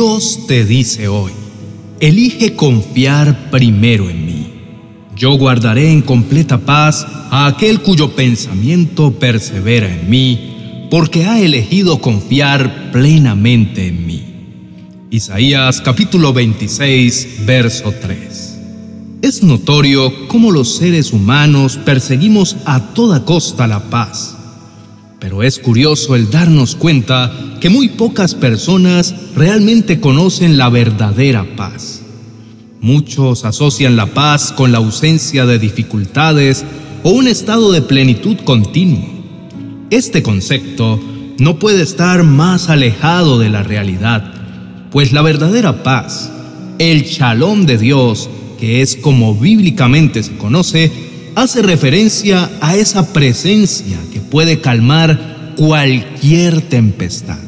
Dios te dice hoy, elige confiar primero en mí. Yo guardaré en completa paz a aquel cuyo pensamiento persevera en mí, porque ha elegido confiar plenamente en mí. Isaías capítulo 26, verso 3. Es notorio cómo los seres humanos perseguimos a toda costa la paz pero es curioso el darnos cuenta que muy pocas personas realmente conocen la verdadera paz. Muchos asocian la paz con la ausencia de dificultades o un estado de plenitud continuo. Este concepto no puede estar más alejado de la realidad, pues la verdadera paz, el shalom de Dios, que es como bíblicamente se conoce, hace referencia a esa presencia que puede calmar cualquier tempestad.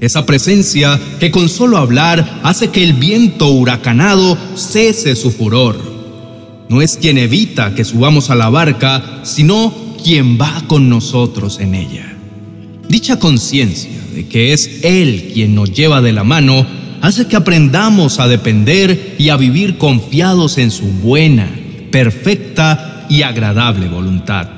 Esa presencia que con solo hablar hace que el viento huracanado cese su furor. No es quien evita que subamos a la barca, sino quien va con nosotros en ella. Dicha conciencia de que es Él quien nos lleva de la mano hace que aprendamos a depender y a vivir confiados en su buena, perfecta y agradable voluntad.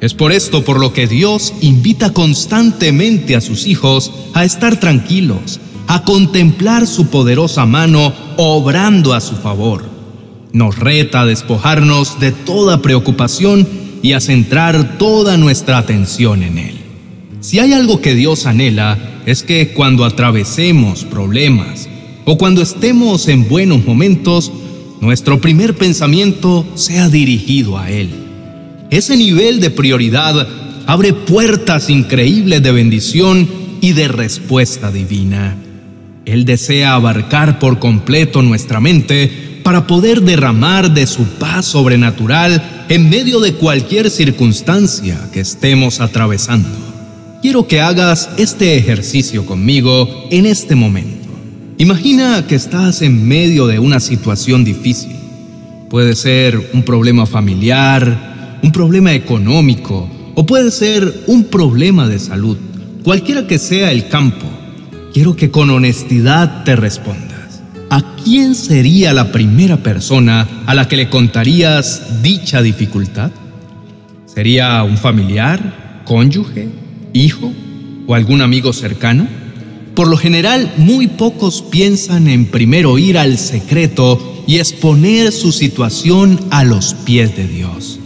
Es por esto por lo que Dios invita constantemente a sus hijos a estar tranquilos, a contemplar su poderosa mano obrando a su favor. Nos reta a despojarnos de toda preocupación y a centrar toda nuestra atención en Él. Si hay algo que Dios anhela, es que cuando atravesemos problemas o cuando estemos en buenos momentos, nuestro primer pensamiento sea dirigido a Él. Ese nivel de prioridad abre puertas increíbles de bendición y de respuesta divina. Él desea abarcar por completo nuestra mente para poder derramar de su paz sobrenatural en medio de cualquier circunstancia que estemos atravesando. Quiero que hagas este ejercicio conmigo en este momento. Imagina que estás en medio de una situación difícil. Puede ser un problema familiar, un problema económico o puede ser un problema de salud. Cualquiera que sea el campo, quiero que con honestidad te respondas. ¿A quién sería la primera persona a la que le contarías dicha dificultad? ¿Sería un familiar, cónyuge, hijo o algún amigo cercano? Por lo general, muy pocos piensan en primero ir al secreto y exponer su situación a los pies de Dios.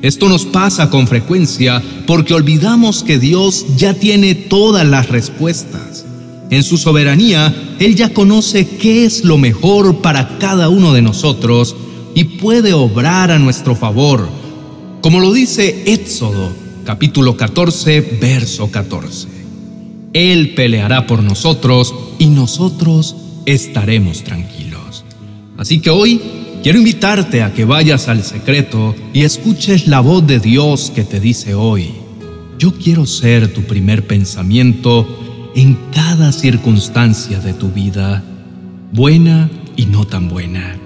Esto nos pasa con frecuencia porque olvidamos que Dios ya tiene todas las respuestas. En su soberanía, Él ya conoce qué es lo mejor para cada uno de nosotros y puede obrar a nuestro favor, como lo dice Éxodo capítulo 14, verso 14. Él peleará por nosotros y nosotros estaremos tranquilos. Así que hoy quiero invitarte a que vayas al secreto y escuches la voz de Dios que te dice hoy, yo quiero ser tu primer pensamiento en cada circunstancia de tu vida, buena y no tan buena.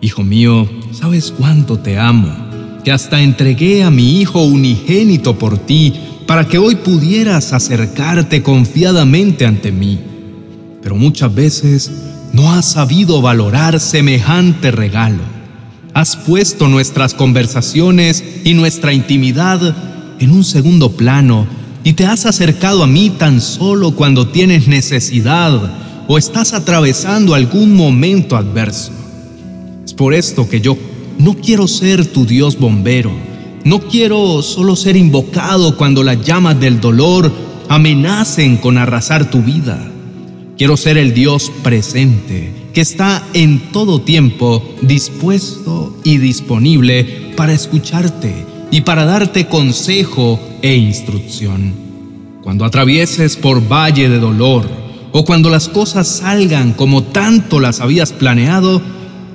Hijo mío, ¿sabes cuánto te amo? Que hasta entregué a mi Hijo unigénito por ti para que hoy pudieras acercarte confiadamente ante mí. Pero muchas veces no has sabido valorar semejante regalo. Has puesto nuestras conversaciones y nuestra intimidad en un segundo plano y te has acercado a mí tan solo cuando tienes necesidad o estás atravesando algún momento adverso. Es por esto que yo no quiero ser tu Dios bombero no quiero solo ser invocado cuando las llamas del dolor amenacen con arrasar tu vida. Quiero ser el Dios presente, que está en todo tiempo dispuesto y disponible para escucharte y para darte consejo e instrucción. Cuando atravieses por valle de dolor o cuando las cosas salgan como tanto las habías planeado,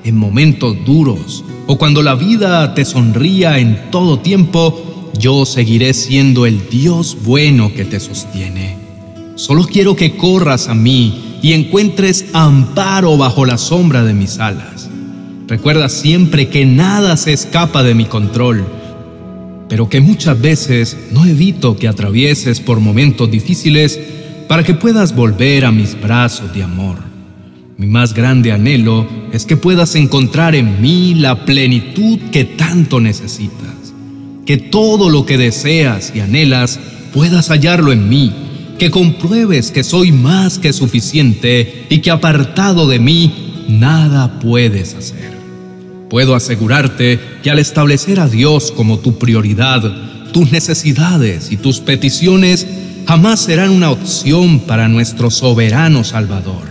en momentos duros o cuando la vida te sonría en todo tiempo, yo seguiré siendo el Dios bueno que te sostiene. Solo quiero que corras a mí y encuentres amparo bajo la sombra de mis alas. Recuerda siempre que nada se escapa de mi control, pero que muchas veces no evito que atravieses por momentos difíciles para que puedas volver a mis brazos de amor. Mi más grande anhelo es que puedas encontrar en mí la plenitud que tanto necesitas, que todo lo que deseas y anhelas puedas hallarlo en mí, que compruebes que soy más que suficiente y que apartado de mí nada puedes hacer. Puedo asegurarte que al establecer a Dios como tu prioridad, tus necesidades y tus peticiones jamás serán una opción para nuestro soberano Salvador.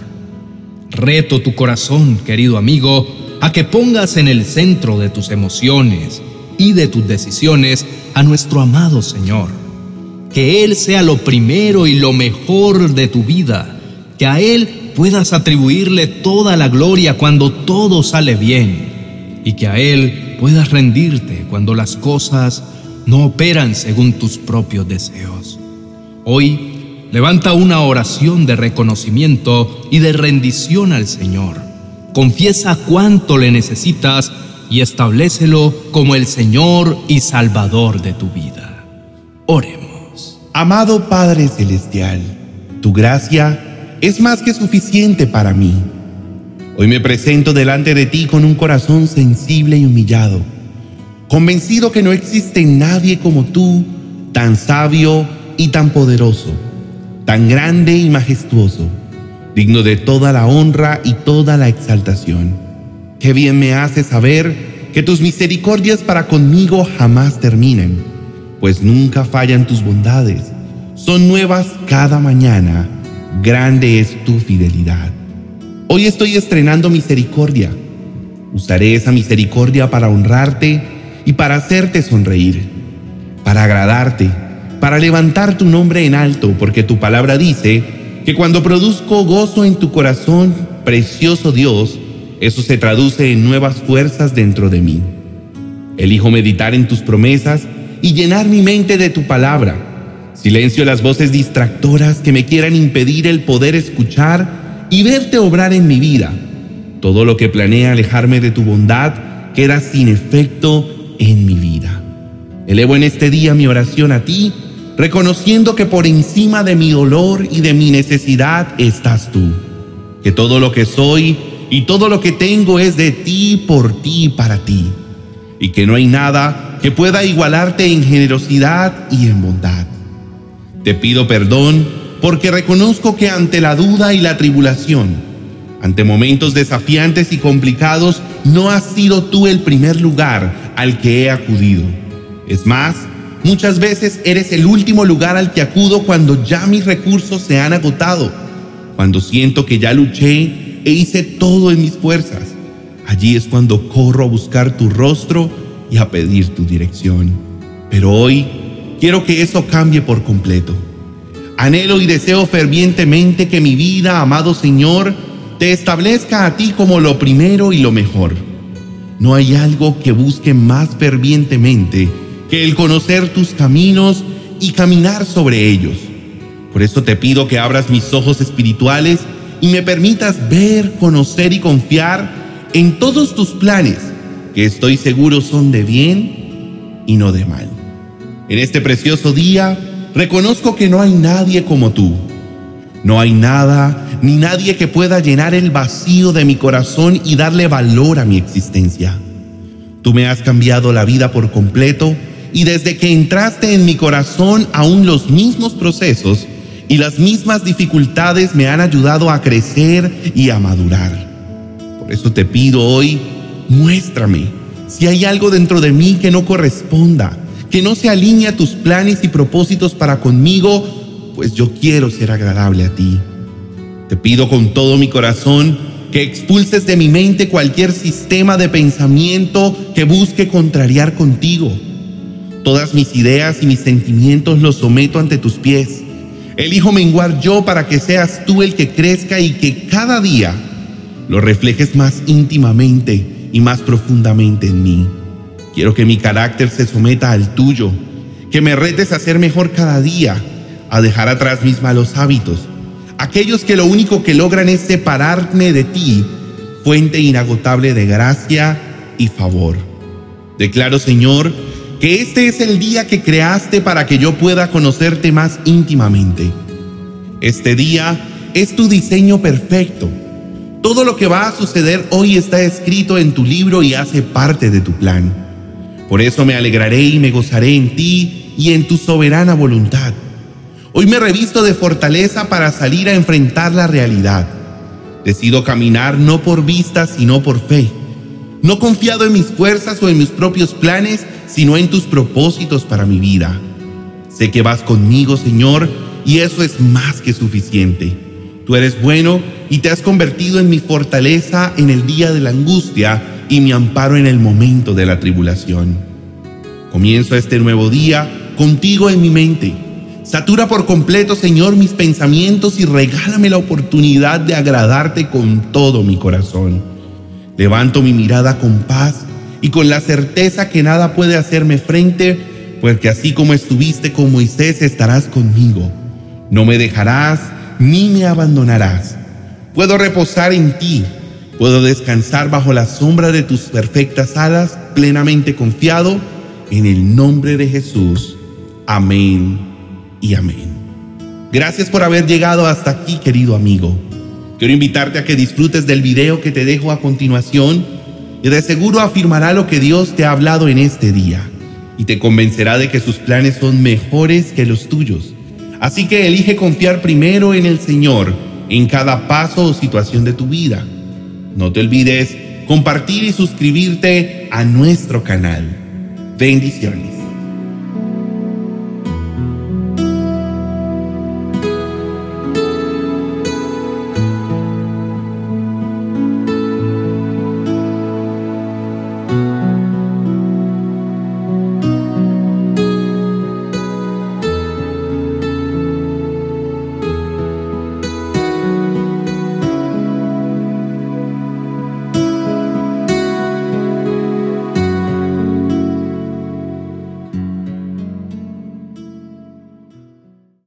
Reto tu corazón, querido amigo, a que pongas en el centro de tus emociones y de tus decisiones a nuestro amado Señor. Que Él sea lo primero y lo mejor de tu vida, que a Él puedas atribuirle toda la gloria cuando todo sale bien y que a Él puedas rendirte cuando las cosas no operan según tus propios deseos. Hoy, levanta una oración de reconocimiento y de rendición al Señor. Confiesa cuánto le necesitas y establecelo como el Señor y Salvador de tu vida. Oremos. Amado Padre Celestial, tu gracia es más que suficiente para mí Hoy me presento delante de ti con un corazón sensible y humillado, convencido que no existe nadie como tú, tan sabio y tan poderoso, tan grande y majestuoso, digno de toda la honra y toda la exaltación. Qué bien me hace saber que tus misericordias para conmigo jamás terminan, pues nunca fallan tus bondades, son nuevas cada mañana, grande es tu fidelidad. Hoy estoy estrenando misericordia. Usaré esa misericordia para honrarte y para hacerte sonreír, para agradarte, para levantar tu nombre en alto, porque tu palabra dice que cuando produzco gozo en tu corazón, precioso Dios, eso se traduce en nuevas fuerzas dentro de mí. Elijo meditar en tus promesas y llenar mi mente de tu palabra. Silencio las voces distractoras que me quieran impedir el poder escuchar y verte obrar en mi vida. Todo lo que planea alejarme de tu bondad queda sin efecto en mi vida. Elevo en este día mi oración a ti, reconociendo que por encima de mi dolor y de mi necesidad estás tú. Que todo lo que soy y todo lo que tengo es de ti, por ti para ti. Y que no hay nada que pueda igualarte en generosidad y en bondad. Te pido perdón porque reconozco que ante la duda y la tribulación, ante momentos desafiantes y complicados, no has sido tú el primer lugar al que he acudido. Es más, muchas veces eres el último lugar al que acudo cuando ya mis recursos se han agotado, cuando siento que ya luché e hice todo en mis fuerzas. Allí es cuando corro a buscar tu rostro y a pedir tu dirección. Pero hoy quiero que eso cambie por completo. Anhelo y deseo fervientemente que mi vida, amado Señor, te establezca a ti como lo primero y lo mejor. No hay algo que busque más fervientemente que el conocer tus caminos y caminar sobre ellos. Por eso te pido que abras mis ojos espirituales y me permitas ver, conocer y confiar en todos tus planes, que estoy seguro son de bien y no de mal. En este precioso día, Reconozco que no hay nadie como tú. No hay nada ni nadie que pueda llenar el vacío de mi corazón y darle valor a mi existencia. Tú me has cambiado la vida por completo y desde que entraste en mi corazón aún los mismos procesos y las mismas dificultades me han ayudado a crecer y a madurar. Por eso te pido hoy, muéstrame si hay algo dentro de mí que no corresponda que no se alinea a tus planes y propósitos para conmigo, pues yo quiero ser agradable a ti. Te pido con todo mi corazón que expulses de mi mente cualquier sistema de pensamiento que busque contrariar contigo. Todas mis ideas y mis sentimientos los someto ante tus pies. Elijo menguar yo para que seas tú el que crezca y que cada día lo reflejes más íntimamente y más profundamente en mí. Quiero que mi carácter se someta al tuyo, que me retes a ser mejor cada día, a dejar atrás mis malos hábitos, aquellos que lo único que logran es separarme de ti, fuente inagotable de gracia y favor. Declaro, Señor, que este es el día que creaste para que yo pueda conocerte más íntimamente, Este día es tu diseño perfecto. Todo lo que va a suceder hoy está escrito en tu libro y hace parte de tu plan. Por eso me alegraré y me gozaré en ti y en tu soberana voluntad. Hoy me revisto de fortaleza para salir a enfrentar la realidad. Decido caminar no por vista, sino por fe. No confiado en mis fuerzas o en mis propios planes, sino en tus propósitos para mi vida. Sé que vas conmigo, Señor, y eso es más que suficiente. Tú eres bueno y te has convertido en mi fortaleza en el día de la angustia y mi amparo en el momento de la tribulación. Comienzo este nuevo día contigo en mi mente. Satura por completo, Señor, mis pensamientos y regálame la oportunidad de agradarte con todo mi corazón. Levanto mi mirada con paz y con la certeza que nada puede hacerme frente, porque así como estuviste con Moisés, estarás conmigo. No me dejarás ni me abandonarás. Puedo reposar en ti, puedo descansar bajo la sombra de tus perfectas alas, plenamente confiado en el nombre de Jesús. Amén y amén. Gracias por haber llegado hasta aquí, querido amigo. Quiero invitarte a que disfrutes del video que te dejo a continuación y de seguro afirmará lo que Dios te ha hablado en este día y te convencerá de que sus planes son mejores que los tuyos. Así que elige confiar primero en el Señor en cada paso o situación de tu vida. No te olvides compartir y suscribirte a nuestro canal. Bendiciones.